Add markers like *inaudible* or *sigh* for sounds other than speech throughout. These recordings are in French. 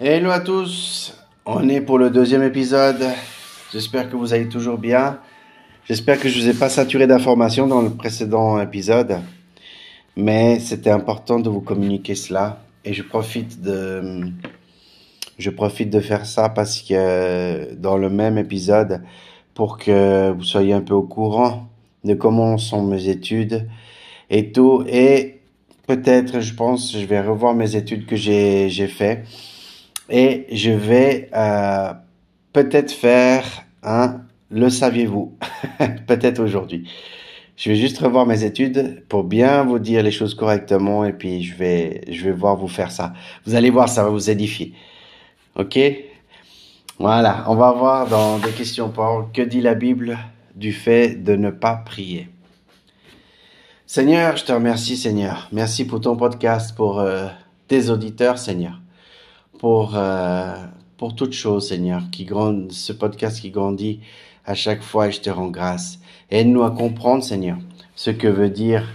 Hello à tous, on est pour le deuxième épisode. J'espère que vous allez toujours bien. J'espère que je vous ai pas saturé d'informations dans le précédent épisode, mais c'était important de vous communiquer cela et je profite de je profite de faire ça parce que dans le même épisode pour que vous soyez un peu au courant de comment sont mes études et tout et peut-être je pense je vais revoir mes études que j'ai j'ai fait et je vais euh, peut-être faire un le saviez-vous? *laughs* Peut-être aujourd'hui. Je vais juste revoir mes études pour bien vous dire les choses correctement et puis je vais je vais voir vous faire ça. Vous allez voir, ça va vous édifier. OK? Voilà, on va voir dans des questions pour que dit la Bible du fait de ne pas prier? Seigneur, je te remercie Seigneur. Merci pour ton podcast, pour euh, tes auditeurs Seigneur pour, euh, pour toute chose, Seigneur, qui ce podcast qui grandit à chaque fois et je te rends grâce. Aide-nous à comprendre, Seigneur, ce que veut dire,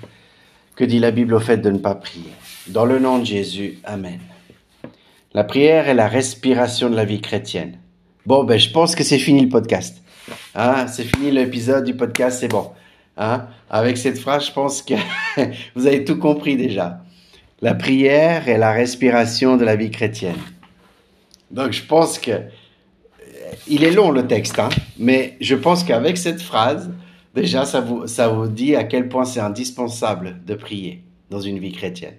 que dit la Bible au fait de ne pas prier. Dans le nom de Jésus, Amen. La prière est la respiration de la vie chrétienne. Bon, ben, je pense que c'est fini le podcast. Hein? C'est fini l'épisode du podcast, c'est bon. Hein? Avec cette phrase, je pense que *laughs* vous avez tout compris déjà. La prière est la respiration de la vie chrétienne. Donc je pense que il est long le texte, hein, mais je pense qu'avec cette phrase, déjà ça vous, ça vous dit à quel point c'est indispensable de prier dans une vie chrétienne.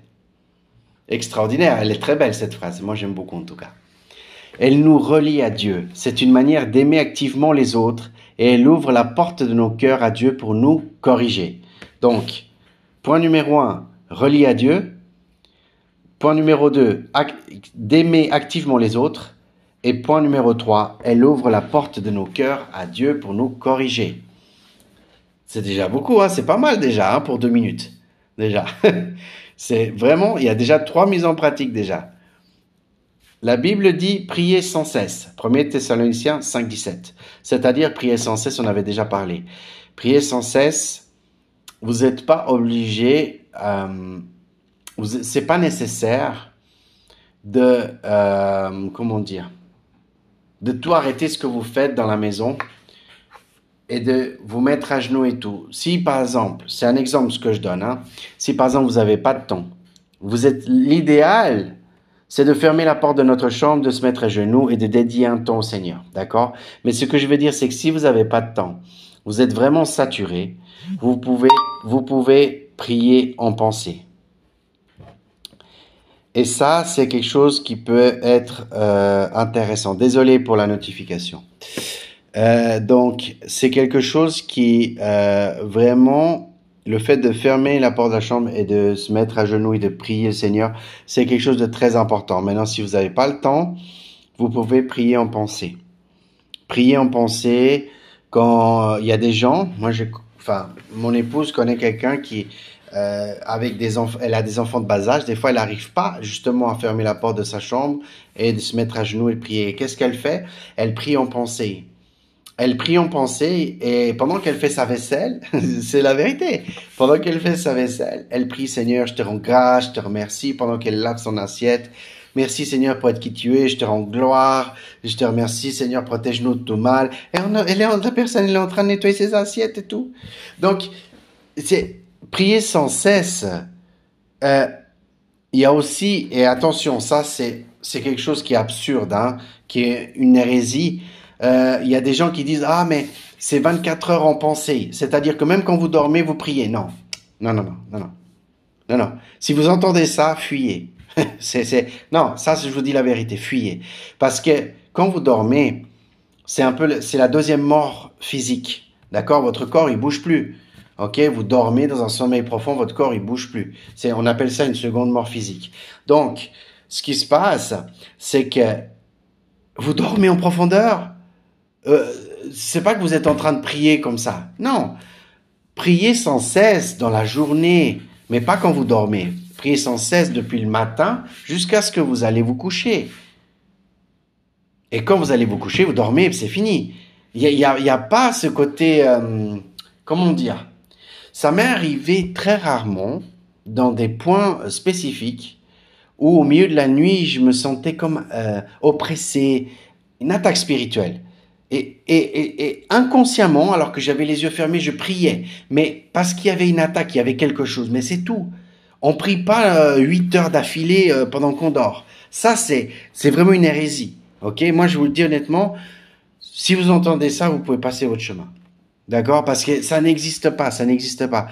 Extraordinaire, elle est très belle cette phrase, moi j'aime beaucoup en tout cas. Elle nous relie à Dieu, c'est une manière d'aimer activement les autres et elle ouvre la porte de nos cœurs à Dieu pour nous corriger. Donc, point numéro un, relie à Dieu, Point numéro 2, d'aimer activement les autres. Et point numéro 3, elle ouvre la porte de nos cœurs à Dieu pour nous corriger. C'est déjà beaucoup, hein c'est pas mal déjà hein, pour deux minutes. Déjà. *laughs* c'est vraiment, il y a déjà trois mises en pratique déjà. La Bible dit prier sans cesse. 1 Thessaloniciens 5, 17. C'est-à-dire prier sans cesse, on avait déjà parlé. Prier sans cesse, vous n'êtes pas obligé euh, c'est pas nécessaire de, euh, comment dire, de tout arrêter ce que vous faites dans la maison et de vous mettre à genoux et tout. Si par exemple, c'est un exemple ce que je donne, hein, si par exemple vous n'avez pas de temps, vous êtes l'idéal, c'est de fermer la porte de notre chambre, de se mettre à genoux et de dédier un temps au Seigneur, d'accord? Mais ce que je veux dire, c'est que si vous n'avez pas de temps, vous êtes vraiment saturé, vous pouvez, vous pouvez prier en pensée. Et ça, c'est quelque chose qui peut être euh, intéressant. Désolé pour la notification. Euh, donc, c'est quelque chose qui euh, vraiment, le fait de fermer la porte de la chambre et de se mettre à genoux et de prier le Seigneur, c'est quelque chose de très important. Maintenant, si vous n'avez pas le temps, vous pouvez prier en pensée. Prier en pensée quand il y a des gens. Moi, j'ai, enfin, mon épouse connaît quelqu'un qui euh, avec des enfants, elle a des enfants de bas âge. Des fois, elle n'arrive pas justement à fermer la porte de sa chambre et de se mettre à genoux et prier. Qu'est-ce qu'elle fait? Elle prie en pensée. Elle prie en pensée et pendant qu'elle fait sa vaisselle, *laughs* c'est la vérité. Pendant qu'elle fait sa vaisselle, elle prie Seigneur, je te rends grâce, je te remercie. Pendant qu'elle lave son assiette, Merci Seigneur pour être qui tu es, je te rends gloire, je te remercie Seigneur, protège-nous de tout mal. Et elle est, la personne elle est en train de nettoyer ses assiettes et tout. Donc, c'est prier sans cesse, euh, il y a aussi, et attention, ça c'est, c'est quelque chose qui est absurde, hein, qui est une hérésie. Euh, il y a des gens qui disent, ah mais c'est 24 heures en pensée, c'est-à-dire que même quand vous dormez, vous priez. Non, non, non, non, non, non. Non, non. Si vous entendez ça, fuyez. *laughs* c'est, c'est, non, ça, je vous dis la vérité, fuyez. Parce que quand vous dormez, c'est un peu, c'est la deuxième mort physique. D'accord? Votre corps, il bouge plus. Ok, vous dormez dans un sommeil profond, votre corps il bouge plus. On appelle ça une seconde mort physique. Donc, ce qui se passe, c'est que vous dormez en profondeur. Euh, c'est pas que vous êtes en train de prier comme ça. Non, priez sans cesse dans la journée, mais pas quand vous dormez. Priez sans cesse depuis le matin jusqu'à ce que vous allez vous coucher. Et quand vous allez vous coucher, vous dormez, c'est fini. Il n'y a, a, pas ce côté, euh, comment dire, ça m'est arrivé très rarement dans des points spécifiques où au milieu de la nuit, je me sentais comme euh, oppressé, une attaque spirituelle. Et, inconsciemment, alors que j'avais les yeux fermés, je priais. Mais parce qu'il y avait une attaque, il y avait quelque chose. Mais c'est tout. On prie pas euh, huit heures d'affilée euh, pendant qu'on dort. Ça, c'est c'est vraiment une hérésie. Ok? Moi, je vous le dis honnêtement, si vous entendez ça, vous pouvez passer votre chemin. D'accord? Parce que ça n'existe pas, ça n'existe pas.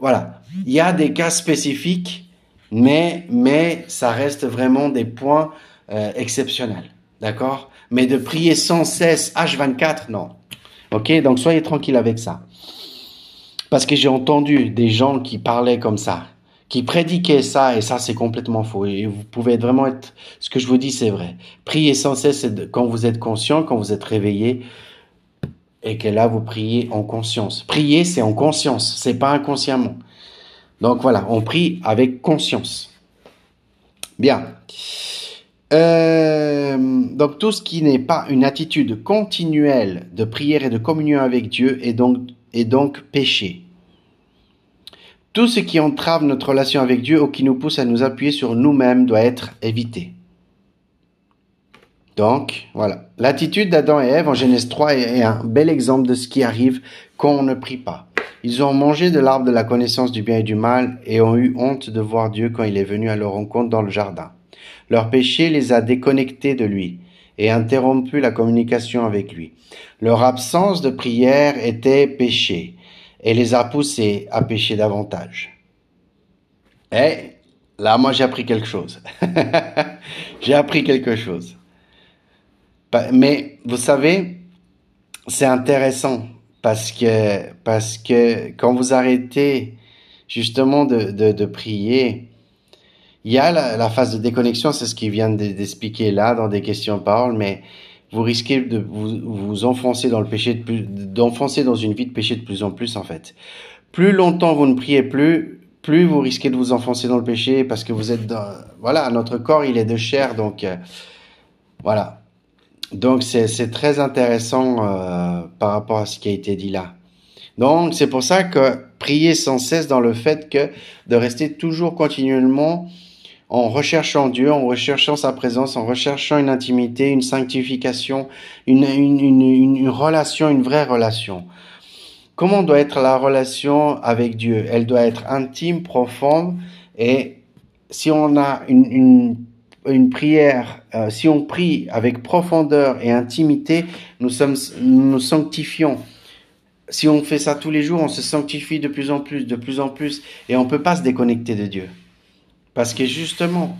voilà. Il y a des cas spécifiques, mais mais ça reste vraiment des points euh, exceptionnels. D'accord? Mais de prier sans cesse H24, non. Ok? Donc soyez tranquille avec ça. Parce que j'ai entendu des gens qui parlaient comme ça, qui prédiquaient ça, et ça c'est complètement faux. Et vous pouvez vraiment être... Ce que je vous dis, c'est vrai. Priez sans cesse quand vous êtes conscient, quand vous êtes réveillé, et que là vous priez en conscience. Prier, c'est en conscience, c'est pas inconsciemment. Donc voilà, on prie avec conscience. Bien. Euh, donc tout ce qui n'est pas une attitude continuelle de prière et de communion avec Dieu est donc, est donc péché. Tout ce qui entrave notre relation avec Dieu ou qui nous pousse à nous appuyer sur nous-mêmes doit être évité. Donc, voilà. L'attitude d'Adam et Ève en Genèse 3 est un bel exemple de ce qui arrive quand on ne prie pas. Ils ont mangé de l'arbre de la connaissance du bien et du mal et ont eu honte de voir Dieu quand il est venu à leur rencontre dans le jardin. Leur péché les a déconnectés de lui et interrompu la communication avec lui. Leur absence de prière était péché et les a poussés à pécher davantage. Et là, moi, j'ai appris quelque chose. *laughs* j'ai appris quelque chose. Mais vous savez, c'est intéressant parce que, parce que quand vous arrêtez justement de, de, de prier, il y a la, phase de déconnexion, c'est ce qu'il vient d'expliquer là dans des questions paroles, mais vous risquez de vous, vous enfoncer dans le péché, d'enfoncer dans une vie de péché de plus en plus en fait. Plus longtemps vous ne priez plus, plus vous risquez de vous enfoncer dans le péché parce que vous êtes dans, voilà, notre corps il est de chair, donc euh, voilà. Donc c'est très intéressant euh, par rapport à ce qui a été dit là. Donc c'est pour ça que prier sans cesse dans le fait que de rester toujours continuellement en recherchant Dieu, en recherchant sa présence, en recherchant une intimité, une sanctification, une, une, une, une relation, une vraie relation. Comment doit être la relation avec Dieu? Elle doit être intime, profonde, et si on a une, une, prière, euh, si on prie avec profondeur et intimité, nous sommes, nous sanctifions. Si on fait ça tous les jours, on se sanctifie de plus en plus, de plus en plus, et on peut pas se déconnecter de Dieu. Parce que justement,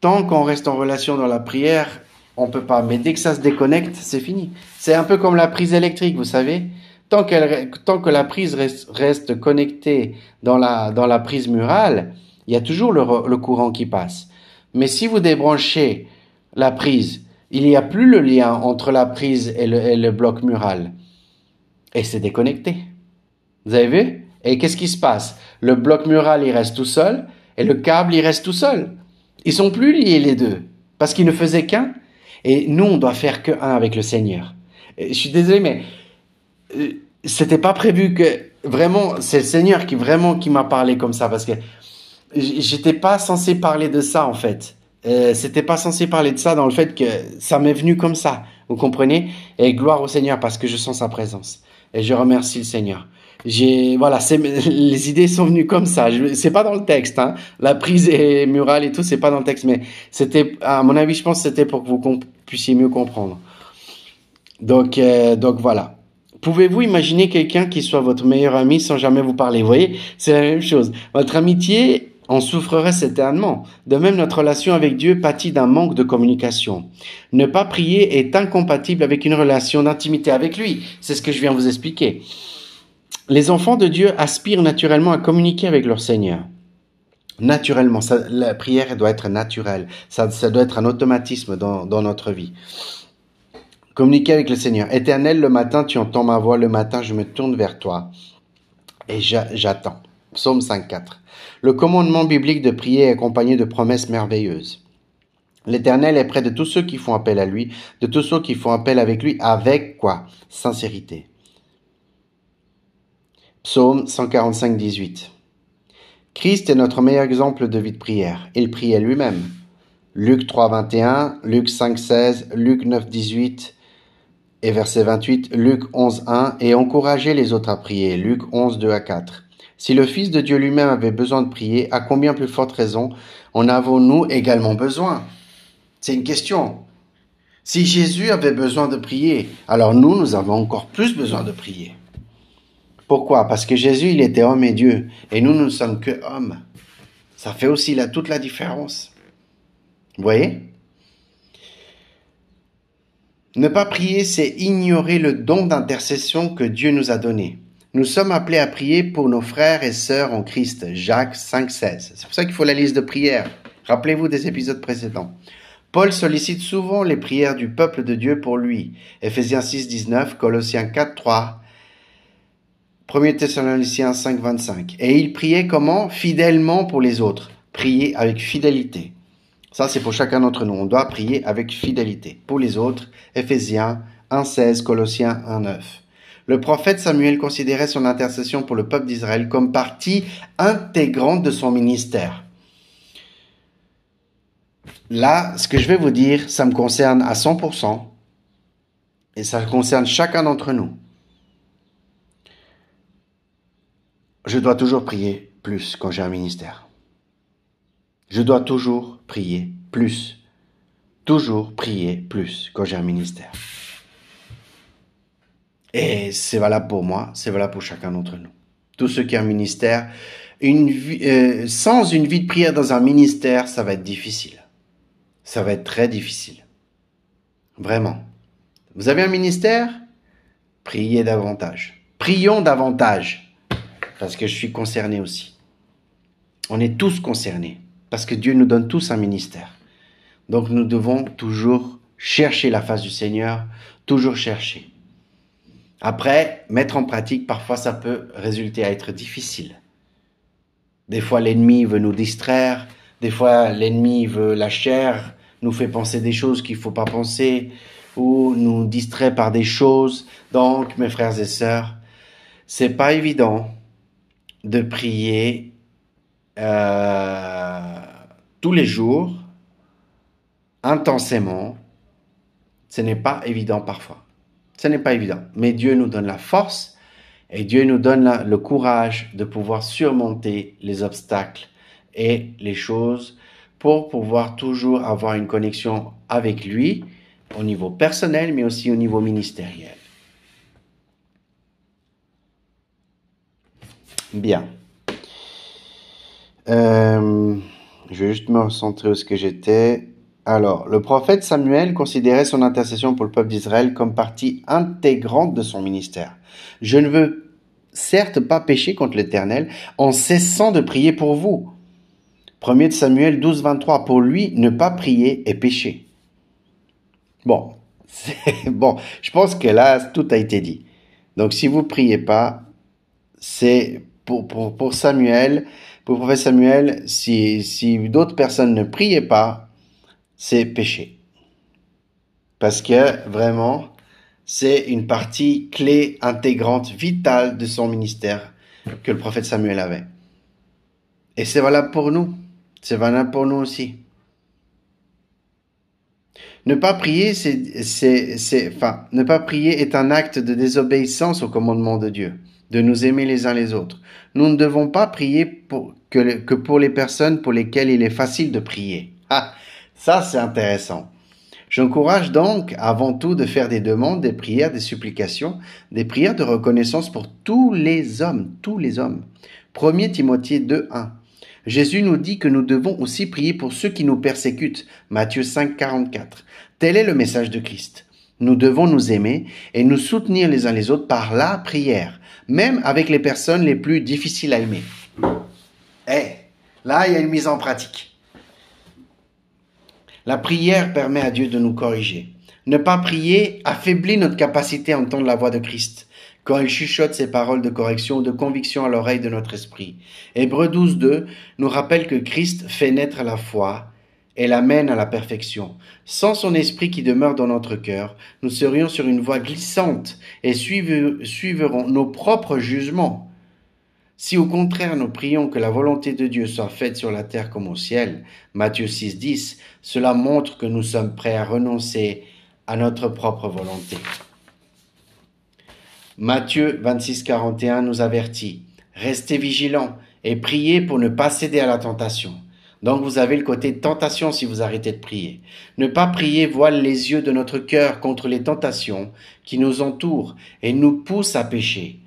tant qu'on reste en relation dans la prière, on peut pas. Mais dès que ça se déconnecte, c'est fini. C'est un peu comme la prise électrique, vous savez. Tant, qu'elle, tant que la prise reste, connectée dans la, dans la prise murale, il y a toujours le, courant qui passe. Mais si vous débranchez la prise, il n'y a plus le lien entre la prise et le, et bloc mural. Et c'est déconnecté. Vous avez vu? Et qu'est-ce qui se passe? Le bloc mural, il reste tout seul et le câble, il reste tout seul. Ils sont plus liés les deux, parce qu'ils ne faisaient qu'un. Et nous, on doit faire que un avec le Seigneur. je suis désolé, mais euh, c'était pas prévu que vraiment, c'est le Seigneur qui vraiment qui m'a parlé comme ça, parce que j'étais pas censé parler de ça en fait. Euh, c'était pas censé parler de ça dans le fait que ça m'est venu comme ça, vous comprenez? Et gloire au Seigneur parce que je sens sa présence. Et je remercie le Seigneur j'ai voilà, *laughs* les idées sont venues comme ça. C'est pas dans le texte, hein. La prise et murale et tout, c'est pas dans le texte, mais c'était, à mon avis, je pense, c'était pour que vous puissiez mieux comprendre. Donc, euh, donc voilà. Pouvez-vous imaginer quelqu'un qui soit votre meilleur ami sans jamais vous parler? Vous voyez, c'est la même chose. Votre amitié en souffrirait éternellement. De même, notre relation avec Dieu pâtit d'un manque de communication. Ne pas prier est incompatible avec une relation d'intimité avec lui. C'est ce que je viens vous expliquer. Les enfants de Dieu aspirent naturellement à communiquer avec leur Seigneur. Naturellement, la prière doit être naturelle, ça, doit être un automatisme dans, notre vie. Communiquer avec le Seigneur. Éternel, le matin, tu entends ma voix, le matin, je me tourne vers toi et j'attends. Psaume 5.4. Le commandement biblique de prier est accompagné de promesses merveilleuses. L'Éternel est près de tous ceux qui font appel à lui, de tous ceux qui font appel avec lui, avec quoi? Sincérité. Psaume 145, 18. Christ est notre meilleur exemple de vie de prière. Il priait lui-même. Luc 3, 21, Luc 5, 16, Luc 9, 18 et verset 28, Luc 11, 1 et encourager les autres à prier. Luc 11, 2 à 4. Si le Fils de Dieu lui-même avait besoin de prier, à combien plus forte raison en avons-nous également besoin? C'est une question. Si Jésus avait besoin de prier, alors nous, nous avons encore plus besoin de prier. Pourquoi? Parce que Jésus, il était homme et Dieu, et nous, nous ne sommes que hommes. Ça fait aussi là, toute la différence. Vous voyez? Ne pas prier, c'est ignorer le don d'intercession que Dieu nous a donné. Nous sommes appelés à prier pour nos frères et sœurs en Christ. Jacques 5,16. C'est pour ça qu'il faut la liste de prières. Rappelez-vous des épisodes précédents. Paul sollicite souvent les prières du peuple de Dieu pour lui. Ephésiens 6, 19, Colossiens 4, 3, 1 Thessaloniciens 5, 25. Et il priait comment? Fidèlement pour les autres. Prier avec fidélité. Ça, c'est pour chacun d'entre nous. On doit prier avec fidélité. Pour les autres, Ephésiens 1, 16, Colossiens 1, 9. Le prophète Samuel considérait son intercession pour le peuple d'Israël comme partie intégrante de son ministère. Là, ce que je vais vous dire, ça me concerne à 100% et ça concerne chacun d'entre nous. Je dois toujours prier plus quand j'ai un ministère. Je dois toujours prier plus. Toujours prier plus quand j'ai un ministère. Et c'est valable pour moi, c'est valable pour chacun d'entre nous. Tous ceux qui ont un ministère, une euh, sans une vie de prière dans un ministère, ça va être difficile. Ça va être très difficile. Vraiment. Vous avez un ministère? Priez davantage. Prions davantage. Parce que je suis concerné aussi. On est tous concernés. Parce que Dieu nous donne tous un ministère. Donc nous devons toujours chercher la face du Seigneur, toujours chercher. Après, mettre en pratique, parfois ça peut résulter à être difficile. Des fois, l'ennemi veut nous distraire, des fois, l'ennemi veut la chair, nous fait penser des choses qu'il faut pas penser, ou nous distrait par des choses. Donc, mes frères et sœurs, c'est pas évident de prier euh, tous les jours, intensément. Ce n'est pas évident parfois. Ce n'est pas évident. Mais Dieu nous donne la force et Dieu nous donne le courage de pouvoir surmonter les obstacles et les choses pour pouvoir toujours avoir une connexion avec lui au niveau personnel, mais aussi au niveau ministériel. Bien. Euh, je vais juste me recentrer où ce que j'étais. Alors, le prophète Samuel considérait son intercession pour le peuple d'Israël comme partie intégrante de son ministère. Je ne veux certes pas pécher contre l'Éternel en cessant de prier pour vous. 1 Samuel 12, 23. Pour lui, ne pas prier est pécher. Bon, *laughs* bon, je pense que là, tout a été dit. Donc, si vous priez pas, c'est pour, pour, pour Samuel, pour prophète Samuel, si, si d'autres personnes ne priaient pas, c'est péché. Parce que vraiment, c'est une partie clé, intégrante, vitale de son ministère que le prophète Samuel avait. Et c'est valable pour nous. C'est valable pour nous aussi. Ne pas prier, c'est, c'est, enfin, ne pas prier est un acte de désobéissance au commandement de Dieu, de nous aimer les uns les autres. Nous ne devons pas prier que, que pour les personnes pour lesquelles il est facile de prier. Ah, ça, c'est intéressant. J'encourage donc avant tout de faire des demandes, des prières, des supplications, des prières de reconnaissance pour tous les hommes, tous les hommes. 1 Timothée 2, 1. Jésus nous dit que nous devons aussi prier pour ceux qui nous persécutent. Matthieu 5, 44. Tel est le message de Christ. Nous devons nous aimer et nous soutenir les uns les autres par la prière, même avec les personnes les plus difficiles à aimer. Eh, là, il y a une mise en pratique. La prière permet à Dieu de nous corriger. Ne pas prier affaiblit notre capacité à entendre la voix de Christ quand il chuchote ses paroles de correction ou de conviction à l'oreille de notre esprit. Hébreu 12.2 nous rappelle que Christ fait naître la foi et l'amène à la perfection. Sans son esprit qui demeure dans notre cœur, nous serions sur une voie glissante et suivrons nos propres jugements. Si au contraire nous prions que la volonté de Dieu soit faite sur la terre comme au ciel, Matthieu 6, 10, cela montre que nous sommes prêts à renoncer à notre propre volonté. Matthieu 26, 41 nous avertit, Restez vigilants et priez pour ne pas céder à la tentation. Donc vous avez le côté tentation si vous arrêtez de prier. Ne pas prier voile les yeux de notre cœur contre les tentations qui nous entourent et nous poussent à pécher.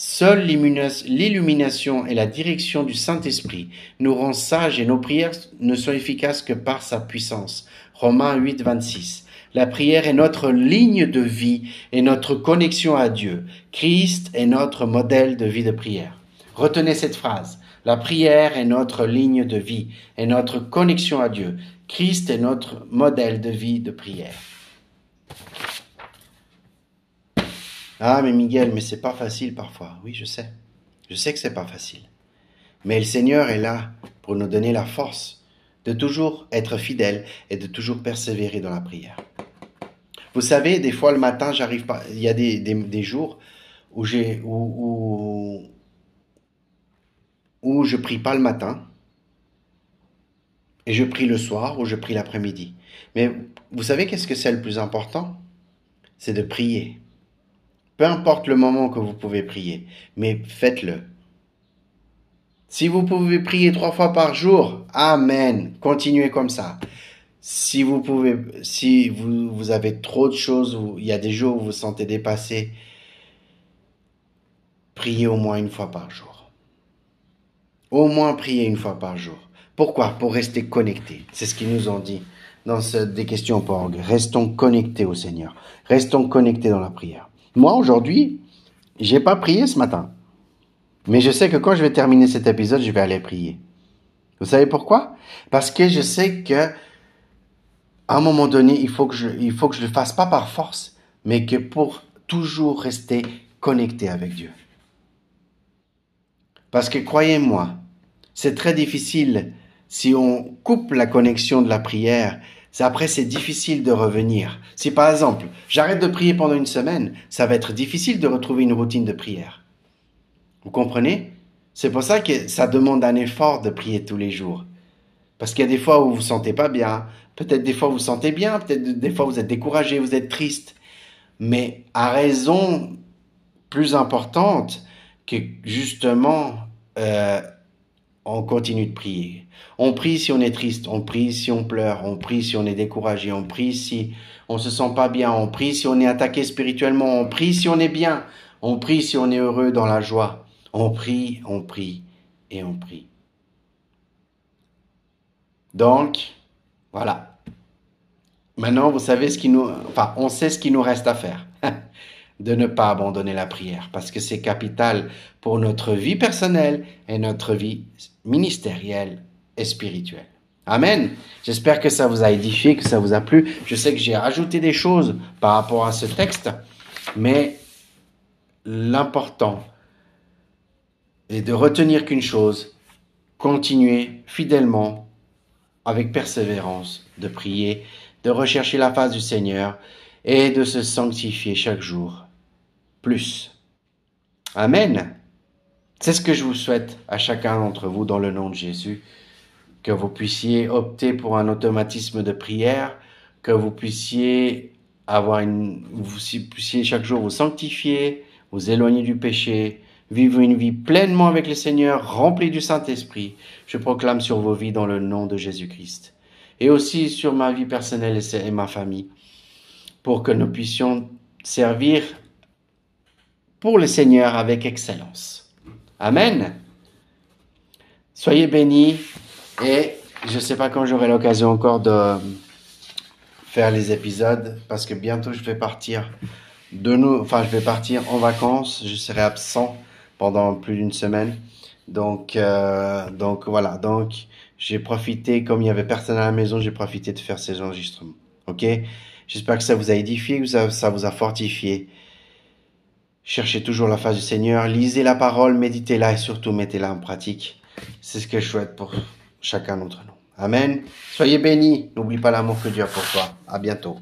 Seule l'illumination et la direction du Saint-Esprit nous rend sages et nos prières ne sont efficaces que par sa puissance. Romains 8, 26. La prière est notre ligne de vie et notre connexion à Dieu. Christ est notre modèle de vie de prière. Retenez cette phrase. La prière est notre ligne de vie et notre connexion à Dieu. Christ est notre modèle de vie de prière. Ah, mais Miguel, mais c'est pas facile parfois. Oui, je sais. Je sais que c'est pas facile. Mais le Seigneur est là pour nous donner la force de toujours être fidèle et de toujours persévérer dans la prière. Vous savez, des fois le matin, j'arrive pas. Il y a des, des, jours où j'ai où, où, où je prie pas le matin et je prie le soir ou je prie l'après-midi. Mais vous savez qu'est-ce que c'est le plus important? C'est de prier. Peu importe le moment que vous pouvez prier, mais faites-le. Si vous pouvez prier trois fois par jour, Amen. Continuez comme ça. Si vous avez trop de choses, il y a des jours où vous vous sentez dépassé, priez au moins une fois par jour. Au moins priez une fois par jour. Pourquoi? Pour rester connecté. C'est ce qu'ils nous ont dit dans ce, des questions pour Restons connectés au Seigneur. Restons connectés dans la prière. Moi, aujourd'hui, j'ai pas prié ce matin. Mais je sais que quand je vais terminer cet épisode, je vais aller prier. Vous savez pourquoi? Parce que je sais que, à un moment donné, il faut que je, il je le fasse pas par force, mais que pour toujours rester connecté avec Dieu. Parce que croyez-moi, c'est très difficile si on coupe la connexion de la prière après, c'est difficile de revenir. Si par exemple, j'arrête de prier pendant une semaine, ça va être difficile de retrouver une routine de prière. Vous comprenez? C'est pour ça que ça demande un effort de prier tous les jours. Parce qu'il y a des fois où vous vous sentez pas bien, peut-être des fois vous vous sentez bien, peut-être des fois vous êtes découragé, vous êtes triste. Mais à raison plus importante que justement euh, on continue de prier. On prie si on est triste, on prie si on pleure, on prie si on est découragé, on prie si on se sent pas bien, on prie si on est attaqué spirituellement, on prie si on est bien, on prie si on est heureux dans la joie. On prie, on prie et on prie. Donc, voilà. Maintenant, vous savez ce qui nous, enfin, on sait ce qui nous reste à faire. *laughs* de ne pas abandonner la prière parce que c'est capital pour notre vie personnelle et notre vie ministérielle et spirituelle. Amen. J'espère que ça vous a édifié, que ça vous a plu. Je sais que j'ai ajouté des choses par rapport à ce texte, mais l'important est de retenir qu'une chose, continuer fidèlement, avec persévérance, de prier, de rechercher la face du Seigneur et de se sanctifier chaque jour Amen. C'est ce que je vous souhaite à chacun d'entre vous dans le nom de Jésus, que vous puissiez opter pour un automatisme de prière, que vous puissiez avoir une, vous puissiez chaque jour vous sanctifier, vous éloigner du péché, vivre une vie pleinement avec le Seigneur, remplie du Saint-Esprit. Je proclame sur vos vies dans le nom de Jésus-Christ. Et aussi sur ma vie personnelle et ma famille, pour que nous puissions servir pour le Seigneur avec excellence. Amen. Soyez bénis et je ne sais pas quand j'aurai l'occasion encore de faire les épisodes parce que bientôt je vais partir de nous, enfin je vais partir en vacances, je serai absent pendant plus d'une semaine. Donc, euh, voilà, donc j'ai profité, comme il y avait personne à la maison, j'ai profité de faire ces enregistrements. Ok? J'espère que ça vous a édifié, que ça vous a fortifié. Cherchez toujours la face du Seigneur, lisez la parole, méditez-la et surtout mettez-la en pratique. C'est ce que je souhaite pour chacun d'entre nous. Amen. Soyez bénis. N'oublie pas l'amour que Dieu a pour toi. À bientôt.